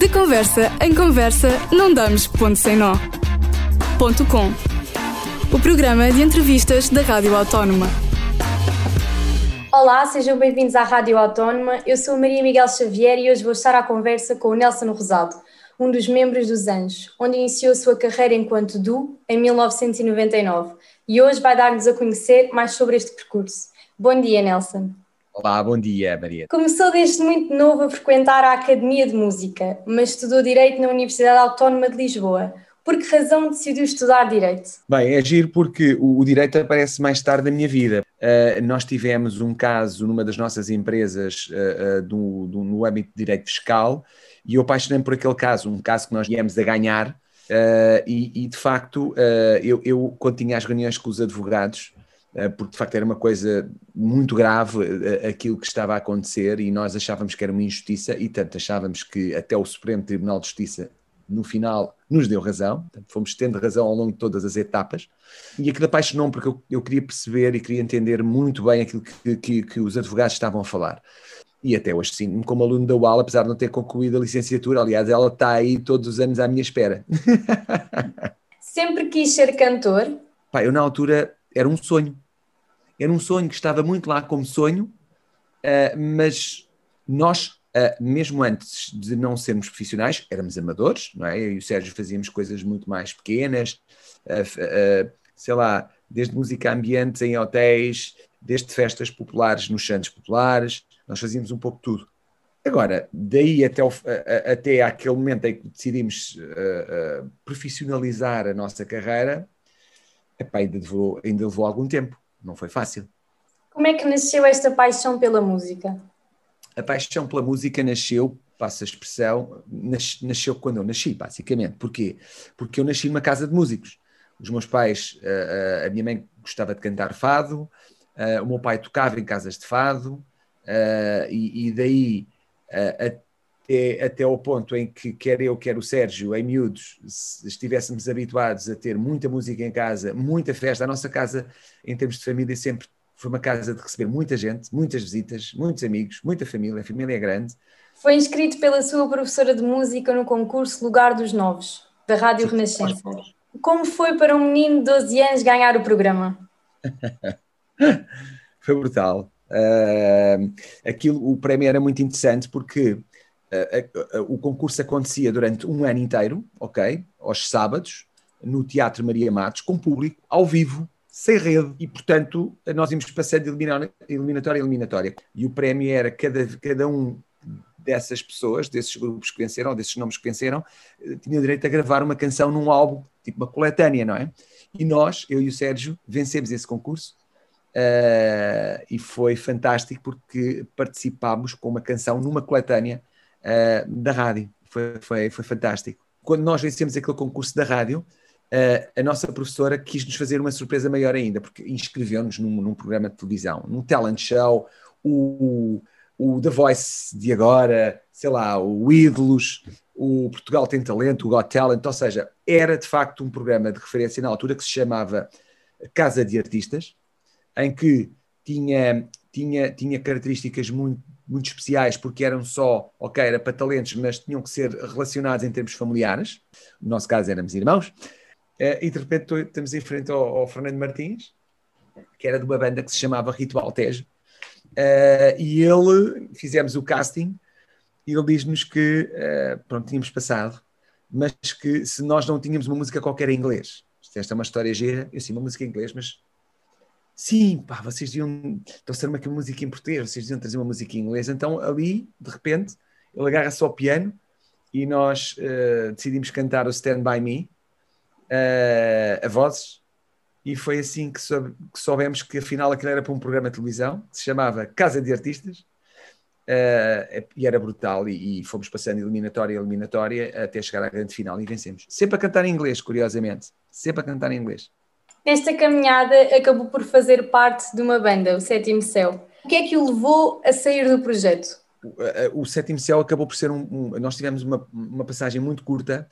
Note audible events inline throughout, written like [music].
De conversa em conversa, não damos ponto sem nó. Ponto com. O programa de entrevistas da Rádio Autónoma. Olá, sejam bem-vindos à Rádio Autónoma. Eu sou Maria Miguel Xavier e hoje vou estar à conversa com o Nelson Rosado, um dos membros dos Anjos, onde iniciou sua carreira enquanto duo em 1999 e hoje vai dar-nos a conhecer mais sobre este percurso. Bom dia, Nelson. Olá, bom dia, Maria. Começou desde muito novo a frequentar a Academia de Música, mas estudou Direito na Universidade Autónoma de Lisboa. Por que razão decidiu estudar Direito? Bem, é giro porque o, o Direito aparece mais tarde na minha vida. Uh, nós tivemos um caso numa das nossas empresas uh, uh, do, do, no âmbito de Direito Fiscal e eu apaixonei-me por aquele caso, um caso que nós viemos a ganhar e, e, de facto, eu, eu, quando tinha as reuniões com os advogados, porque de facto era uma coisa muito grave eh, aquilo que estava a acontecer e nós achávamos que era uma injustiça e tanto achávamos que até o Supremo Tribunal de Justiça no final nos deu razão, portanto, fomos tendo razão ao longo de todas as etapas e aquilo apaixonou-me porque eu, eu, queria perceber e queria entender muito bem aquilo que, que, que os advogados estavam a falar. E até hoje sim, como aluno da UAL, apesar de não ter concluído a licenciatura, aliás, ela está aí todos os anos à minha espera. [laughs] Sempre quis ser cantor? Pá, eu na altura era um sonho. Era um sonho que estava muito lá como sonho, uh, mas nós, uh, mesmo antes de não sermos profissionais, éramos amadores, não é? Eu e o Sérgio fazíamos coisas muito mais pequenas, uh, sei lá, desde música ambiente em hotéis, desde festas populares nos santos populares, nós fazíamos um pouco tudo. Agora, daí até, o, até aquele momento em que decidimos profissionalizar a nossa carreira, epá, ainda, levou, ainda levou algum tempo, não foi fácil. Como é que nasceu esta paixão pela música? A paixão pela música nasceu, passa a expressão, nasceu quando eu nasci, basicamente. Porquê? Porque eu nasci numa casa de músicos. Os meus pais, uh, uh, a minha mãe gostava de cantar fado, uh, o meu pai tocava em casas de fado, e, e, daí até, até ao ponto em que quer eu, quer o Sérgio, em miúdos, estivéssemos habituados a ter muita música em casa, muita festa. A nossa casa, em termos de família, sempre foi uma casa de receber muita gente, muitas visitas, muitos amigos, muita família, a família é grande. Foi inscrito pela sua professora de música no concurso Lugar dos Novos, da Rádio Sim, Renascença. Como foi para um menino de 12 anos ganhar o programa? [laughs] foi brutal. Uh, aquilo, o prémio era muito interessante porque o concurso acontecia durante um ano inteiro, ok? Aos sábados, no Teatro Maria Matos, com público, ao vivo, sem rede, e portanto nós íamos passando de eliminatória a eliminatória. E o prémio era cada, cada um dessas pessoas, desses grupos que venceram, desses nomes que venceram, tinha direito a gravar uma canção num álbum, tipo uma coletânea, não é? E nós, eu e o Sérgio, vencemos esse concurso Uh, e foi fantástico porque participámos com uma canção numa coletânea uh, da rádio. Foi, foi, foi fantástico. Quando nós vencemos aquele concurso da rádio, uh, a nossa professora quis nos fazer uma surpresa maior ainda, porque inscreveu-nos num, num, programa de televisão, num talent show, o, o The Voice de agora, sei lá, o Ídolos, o Portugal tem talento, o Got Talent, ou seja, era de facto um programa de referência na altura que se chamava Casa de Artistas, em que tinha, tinha, tinha características muito, muito especiais, porque eram só, ok, era para talentos, mas tinham que ser relacionados em termos familiares. No nosso caso éramos irmãos. Uh, e de repente estamos em frente ao, ao, Fernando Martins, que era de uma banda que se chamava Ritual Tejo. Uh, e ele, fizemos o casting, e ele diz-nos que, uh, pronto, tínhamos passado, mas que se nós não tínhamos uma música qualquer em inglês, esta é uma história gira, eu sim, uma música em inglês, mas sim, pá, vocês deviam trouxer uma música em português, vocês deviam trazer uma música em inglês. Então ali, de repente, ele agarra-se ao piano e nós uh, decidimos cantar o Stand By Me, uh, a vozes, e foi assim que, soube, que, soubemos que afinal aquilo era para um programa de televisão, que se chamava Casa de Artistas, uh, e era brutal, e, e, fomos passando eliminatória a eliminatória até chegar à grande final e vencemos. Sempre a cantar em inglês, curiosamente, sempre a cantar em inglês. Nesta caminhada acabou por fazer parte de uma banda, o Sétimo Céu. O que é que o levou a sair do projeto? O, eh, Sétimo Céu acabou por ser um. um nós tivemos uma, uma, passagem muito curta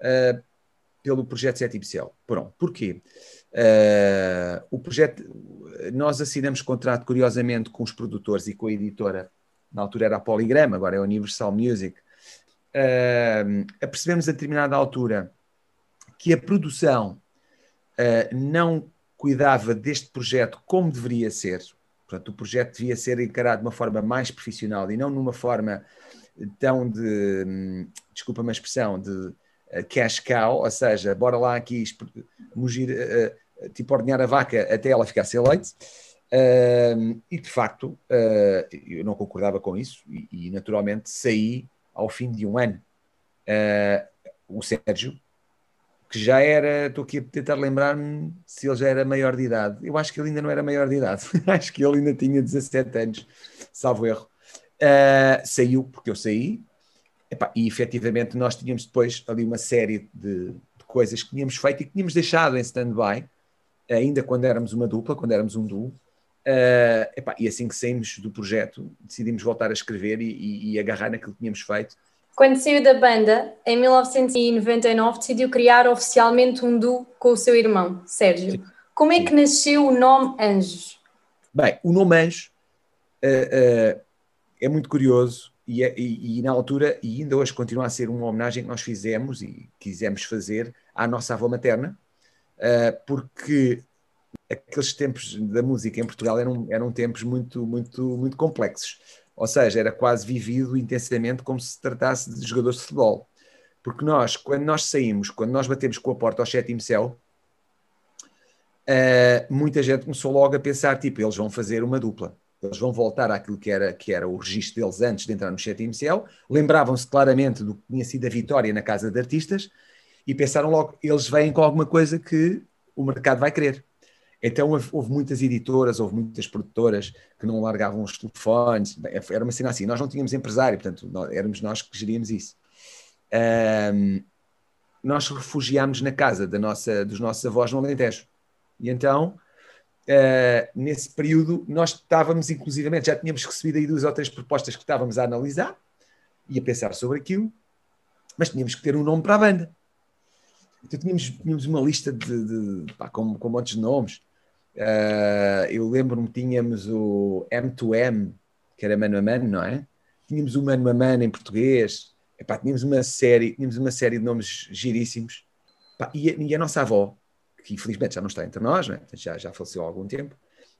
uh, pelo projeto Sétimo Céu. Pronto, porquê? Uh, o projeto. Nós assinamos contrato, curiosamente, com os produtores e com a editora. Na altura era a Polygram, agora é a Universal Music. uh, apercebemos a determinada altura que a produção uh, não cuidava deste projeto como deveria ser. Portanto, o projeto devia ser encarado de uma forma mais profissional e não numa forma tão de, hum, desculpa uma expressão, de cash cow, ou seja, bora lá aqui mugir, tipo ordenhar a vaca até ela ficar sem leite. Uh, e de facto, eu não concordava com isso e, naturalmente saí ao fim de um ano. O Sérgio, que já era, estou aqui a tentar lembrar-me se ele já era maior de idade. Eu acho que ele ainda não era maior de idade, [laughs] acho que ele ainda tinha 17 anos, salvo erro. Ah, saiu porque eu saí, e efetivamente nós tínhamos depois ali uma série de, de coisas que tínhamos feito e que tínhamos deixado em stand-by, ainda quando éramos uma dupla, quando éramos um duo. Uh, epá, e assim que saímos do projeto, decidimos voltar a escrever e, e, e, agarrar naquilo que tínhamos feito. Quando saiu da banda, em 1999, decidiu criar oficialmente um duo com o seu irmão, Sérgio. Sim. Como é que nasceu o nome Anjos? Bem, o nome Anjos uh, uh, é muito curioso e, é, e, e, na altura, e ainda hoje continua a ser uma homenagem que nós fizemos e quisemos fazer à nossa avó materna, porque aqueles tempos da música em Portugal eram, eram tempos muito, muito, muito complexos. Ou seja, era quase vivido intensamente como se tratasse de jogadores de futebol. Porque nós, quando nós saímos, quando nós batemos com a porta ao sétimo céu, uh, muita gente começou logo a pensar, tipo, eles vão fazer uma dupla. Eles vão voltar àquilo que era, que era o registro deles antes de entrar no sétimo céu. Lembravam-se claramente do que tinha sido a vitória na Casa de Artistas e pensaram logo, eles vêm com alguma coisa que o mercado vai querer. Então houve muitas editoras, houve muitas produtoras que não largavam os telefones, era uma cena assim, nós não tínhamos empresário, portanto éramos nós que geríamos isso. Um, nós refugiámos na casa da nossa, dos nossos avós no Alentejo. E então, uh, nesse período, nós estávamos, inclusivamente, já tínhamos recebido aí duas ou três propostas que estávamos a analisar e a pensar sobre aquilo, mas tínhamos que ter um nome para a banda. Então tínhamos, tínhamos uma lista de, de pá, com, com montes de nomes. Uh, eu lembro-me tínhamos o M2M, que era mano a mano, não é? Tínhamos o mano a mano em português. Epá, tínhamos uma série, tínhamos uma série de nomes giríssimos. Epá, e, a, e, a, nossa avó, que infelizmente já não está entre nós, é? já, já faleceu há algum tempo,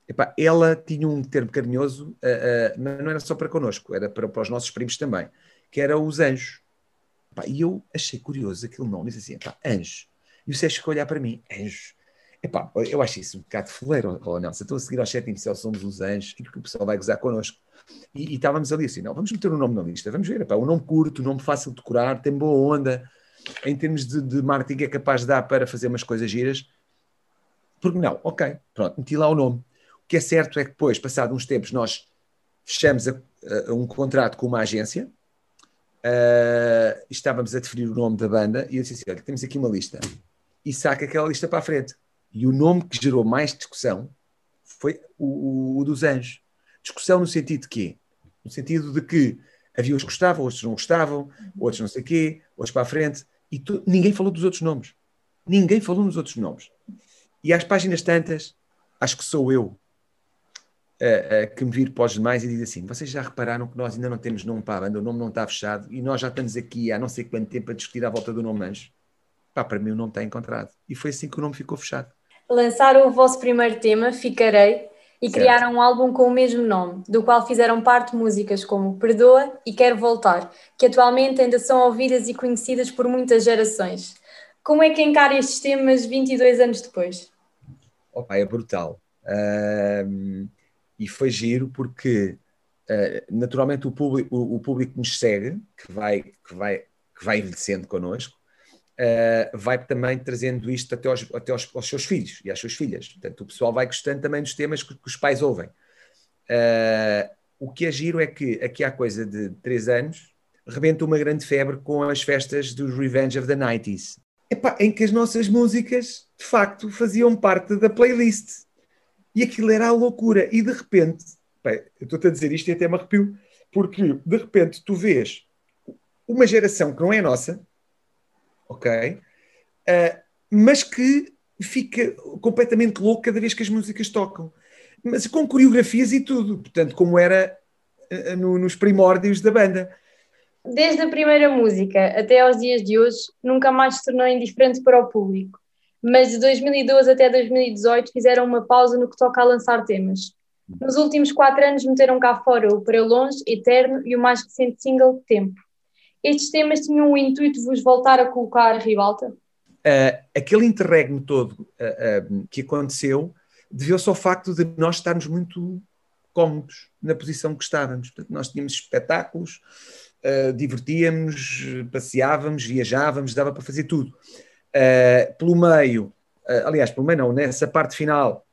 epá, ela tinha um termo carinhoso, uh, uh, não era só para connosco, era para, para os nossos primos também, que era os anjos. E eu achei curioso aquele nome, disse assim, anjos. E o Sérgio ficou a olhar para mim, anjos Epá, eu acho isso um bocado fuleiro, oh, Nelson. Estou a seguir aos sétimos céus, somos os anjos, e porque o pessoal vai gozar connosco. E, e, estávamos ali assim, não, vamos meter o um nome na lista, vamos ver, epá, um nome curto, um nome fácil de decorar, tem boa onda, em termos de, de marketing é capaz de dar para fazer umas coisas giras. Porque não? Ok, pronto, meti lá o nome. O que é certo é que depois, passado uns tempos, nós fechamos a, a um contrato com uma agência, uh, estávamos a definir o nome da banda, e eu disse assim, olha, temos aqui uma lista, e saca aquela lista para a frente e o nome que gerou mais discussão foi o, o, o dos anjos. Discussão no sentido de quê? No sentido de que havia os que gostavam, outros não gostavam, outros não sei o quê, outros para a frente, e tu, ninguém falou dos outros nomes. Ninguém falou nos outros nomes. E às páginas tantas, acho que sou eu uh, uh, que me viro para os demais e digo assim: vocês já repararam que nós ainda não temos nome para a banda, o nome não está fechado, e nós já estamos aqui há não sei quanto tempo a discutir à volta do nome Anjo. Pá, para mim o nome está encontrado. E foi assim que o nome ficou fechado lançaram o vosso primeiro tema, Ficarei, e certo. criaram um álbum com o mesmo nome, do qual fizeram parte músicas como Perdoa e Quero Voltar, que atualmente ainda são ouvidas e conhecidas por muitas gerações. Como é que encara estes temas 22 anos depois? Opa, é brutal. Uh, e foi giro porque uh, naturalmente o público, o, o, público que nos segue, que vai, que vai, que vai envelhecendo connosco, uh, vai também trazendo isto até, aos, até aos, aos, seus filhos e às suas filhas. Portanto, o pessoal vai gostando também dos temas que, que os pais ouvem. Uh, o que é giro é que aqui há coisa de três anos rebenta uma grande febre com as festas dos Revenge of the 90s. Epá, em que as nossas músicas, de facto, faziam parte da playlist. E aquilo era a loucura. E de repente, eu estou-te a dizer isto e até me arrepio, porque de repente tu vês uma geração que não é nossa, ok? Uh, mas que fica completamente louco cada vez que as músicas tocam. Mas com coreografias e tudo, portanto, como era uh, no, nos primórdios da banda. Desde a primeira música até aos dias de hoje, nunca mais se tornou indiferente para o público. Mas de 2012 até 2018 fizeram uma pausa no que toca a lançar temas. Nos últimos quatro anos meteram cá fora o Para Longe, Eterno e o mais recente single, Tempo. Estes temas tinham o intuito de vos voltar a colocar a ribalta? Uh, aquele interregno todo uh, uh, que aconteceu deveu-se ao facto de nós estarmos muito cómodos na posição que estávamos. Portanto, nós tínhamos espetáculos, divertíamos, passeávamos, viajávamos, dava para fazer tudo. pelo meio, aliás, pelo meio não, nessa parte final,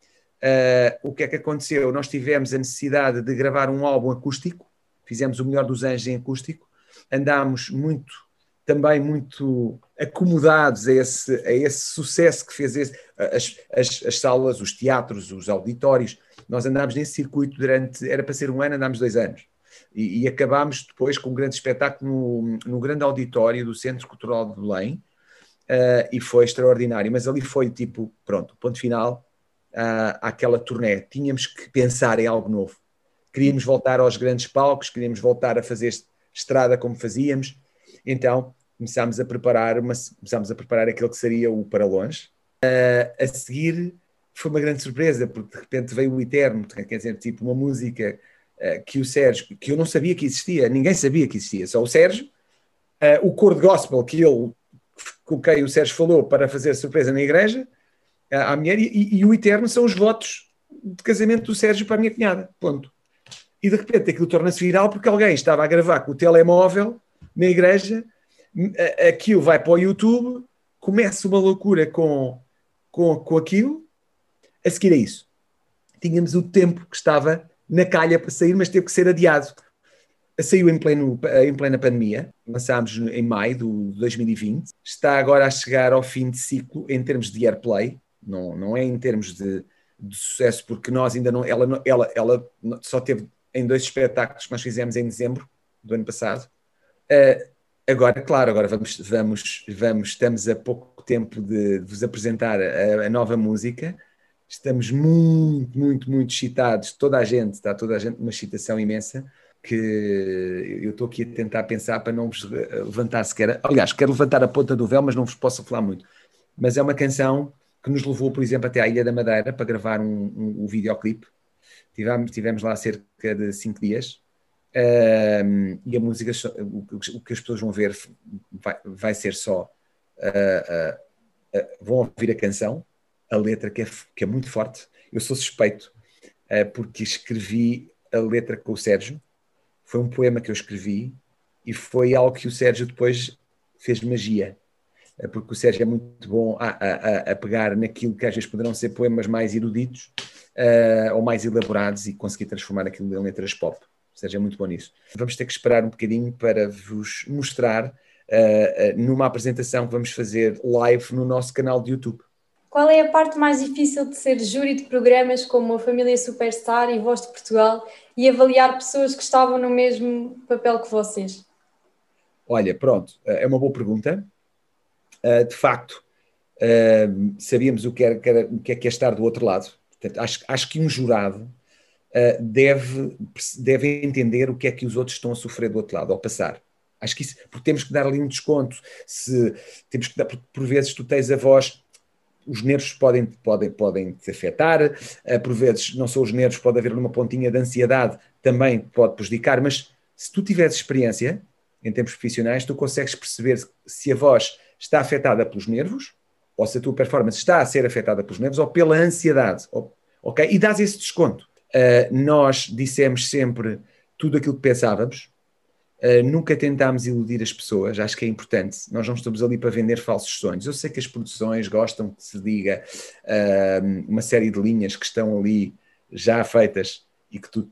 o que é que aconteceu? Nós tivemos a necessidade de gravar um álbum acústico, fizemos o melhor dos anjos em acústico, andámos muito, também muito acomodados a esse, a esse sucesso que fez esse, as, as, as, salas, os teatros, os auditórios. Nós andámos nesse circuito durante, era para ser um ano, andámos dois anos. E, e acabámos depois com um grande espetáculo no, no grande auditório do Centro Cultural de Belém, uh, e foi extraordinário. Mas ali foi tipo, pronto, ponto final uh, àquela turnê. Tínhamos que pensar em algo novo. Queríamos voltar aos grandes palcos, queríamos voltar a fazer estrada como fazíamos. Então começámos a preparar uma, começámos a preparar aquele que seria o para longe. Uh, a seguir foi uma grande surpresa porque de repente veio o Eterno, quer dizer, tipo uma música uh, que o Sérgio, que eu não sabia que existia, ninguém sabia que existia, só o Sérgio, uh, o cor de gospel que ele com quem o Sérgio falou para fazer surpresa na igreja à mulher e, e o Eterno são os votos de casamento do Sérgio para a minha cunhada, ponto e de repente aquilo torna-se viral porque alguém estava a gravar com o telemóvel na igreja, aquilo vai para o YouTube, começa uma loucura com, com, com aquilo. A seguir a isso, tínhamos o tempo que estava na calha para sair, mas teve que ser adiado. Saiu em, pleno, em plena pandemia, lançámos em maio de 2020. Está agora a chegar ao fim de ciclo em termos de airplay, não, não é em termos de, de sucesso, porque nós ainda não. Ela, ela, ela só teve em dois espetáculos que nós fizemos em dezembro do ano passado. Uh, agora, claro, agora vamos, vamos, vamos, estamos a pouco tempo de, vos apresentar a, a, nova música. Estamos muito, muito, muito excitados. Toda a gente, está toda a gente numa excitação imensa que eu estou aqui a tentar pensar para não vos levantar sequer. Aliás, quero levantar a ponta do véu, mas não vos posso falar muito. Mas é uma canção que nos levou, por exemplo, até à Ilha da Madeira para gravar um, um, um videoclipe Tivemos, tivemos lá cerca de cinco dias um, e a música, o, o, que as pessoas vão ver vai, vai ser só. Uh, uh, uh, vão ouvir a canção, a letra que é, que é muito forte. Eu sou suspeito porque escrevi a letra com o Sérgio. Foi um poema que eu escrevi e foi algo que o Sérgio depois fez magia porque o Sérgio é muito bom a, a, a, pegar naquilo que às vezes poderão ser poemas mais eruditos uh, ou mais elaborados e conseguir transformar aquilo em letras pop. Ou seja, é muito bom nisso. Vamos ter que esperar um bocadinho para vos mostrar uh, numa apresentação que vamos fazer live no nosso canal de YouTube. Qual é a parte mais difícil de ser júri de programas como a Família Superstar e Voz de Portugal e avaliar pessoas que estavam no mesmo papel que vocês? Olha, pronto, é uma boa pergunta. De facto, sabíamos o que, era, o que é que é estar do outro lado. Portanto, acho, acho que um jurado uh, deve, deve entender o que é que os outros estão a sofrer do outro lado, ao passar. Acho que isso, porque temos que dar ali um desconto. Se, temos que dar, porque por vezes tu tens a voz, os nervos podem, podem, podem te afetar, uh, por vezes não são os nervos, pode haver uma pontinha de ansiedade, também pode prejudicar, mas se tu tiveres experiência em termos profissionais, tu consegues perceber se a voz está afetada pelos nervos ou se a tua performance está a ser afetada pelos nervos ou pela ansiedade, ok? E dás esse desconto. Uh, nós dissemos sempre tudo aquilo que pensávamos, uh, nunca tentámos iludir as pessoas, acho que é importante. Nós não estamos ali para vender falsos sonhos. Eu sei que as produções gostam que se diga uh, uma série de linhas que estão ali já feitas e que tu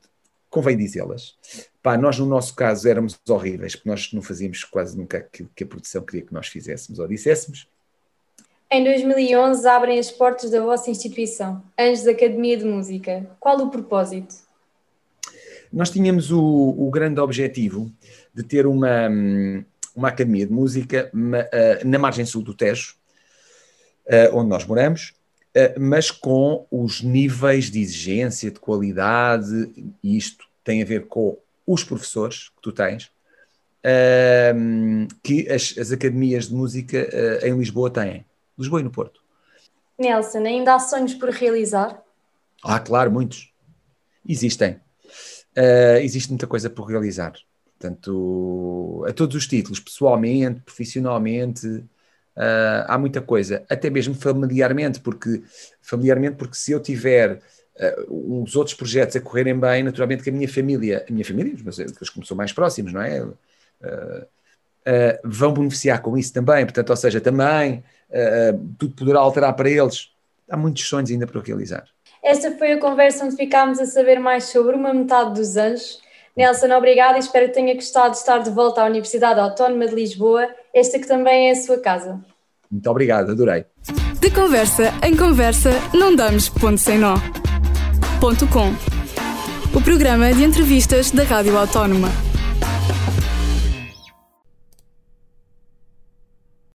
convém dizê-las. Pá, nós no nosso caso éramos horríveis, porque nós não fazíamos quase nunca aquilo que a produção queria que nós fizéssemos ou disséssemos. Em 2011 abrem as portas da vossa instituição, Anjos Academia de Música. Qual o propósito? Nós tínhamos o, o grande objetivo de ter uma, uma academia de música eh, na margem sul do Tejo, eh, onde nós moramos, eh, mas com os níveis de exigência, de qualidade, e isto tem a ver com os professores que tu tens, que as, as, academias de música em Lisboa têm. Lisboa e no Porto. Nelson, ainda há sonhos por realizar? Ah, claro, muitos. Existem. Uh, existe muita coisa por realizar. Portanto, a todos os títulos, pessoalmente, profissionalmente, uh, há muita coisa. Até mesmo familiarmente, porque familiarmente, porque se eu tiver uh, uns outros projetos a correrem bem, naturalmente que a minha família, a minha família, mas os que são mais próximos, não é? Uh, vão beneficiar com isso também. Portanto, ou seja, também tudo poderá alterar para eles. Há muitos sonhos ainda para realizar. Esta foi a conversa onde ficámos a saber mais sobre uma metade dos anjos. Nelson, obrigada e espero que tenha gostado de estar de volta à Universidade Autónoma de Lisboa, esta que também é a sua casa. Muito obrigado, adorei. De conversa em conversa, não damos ponto sem nó. Ponto com. O programa de entrevistas da Rádio Autónoma.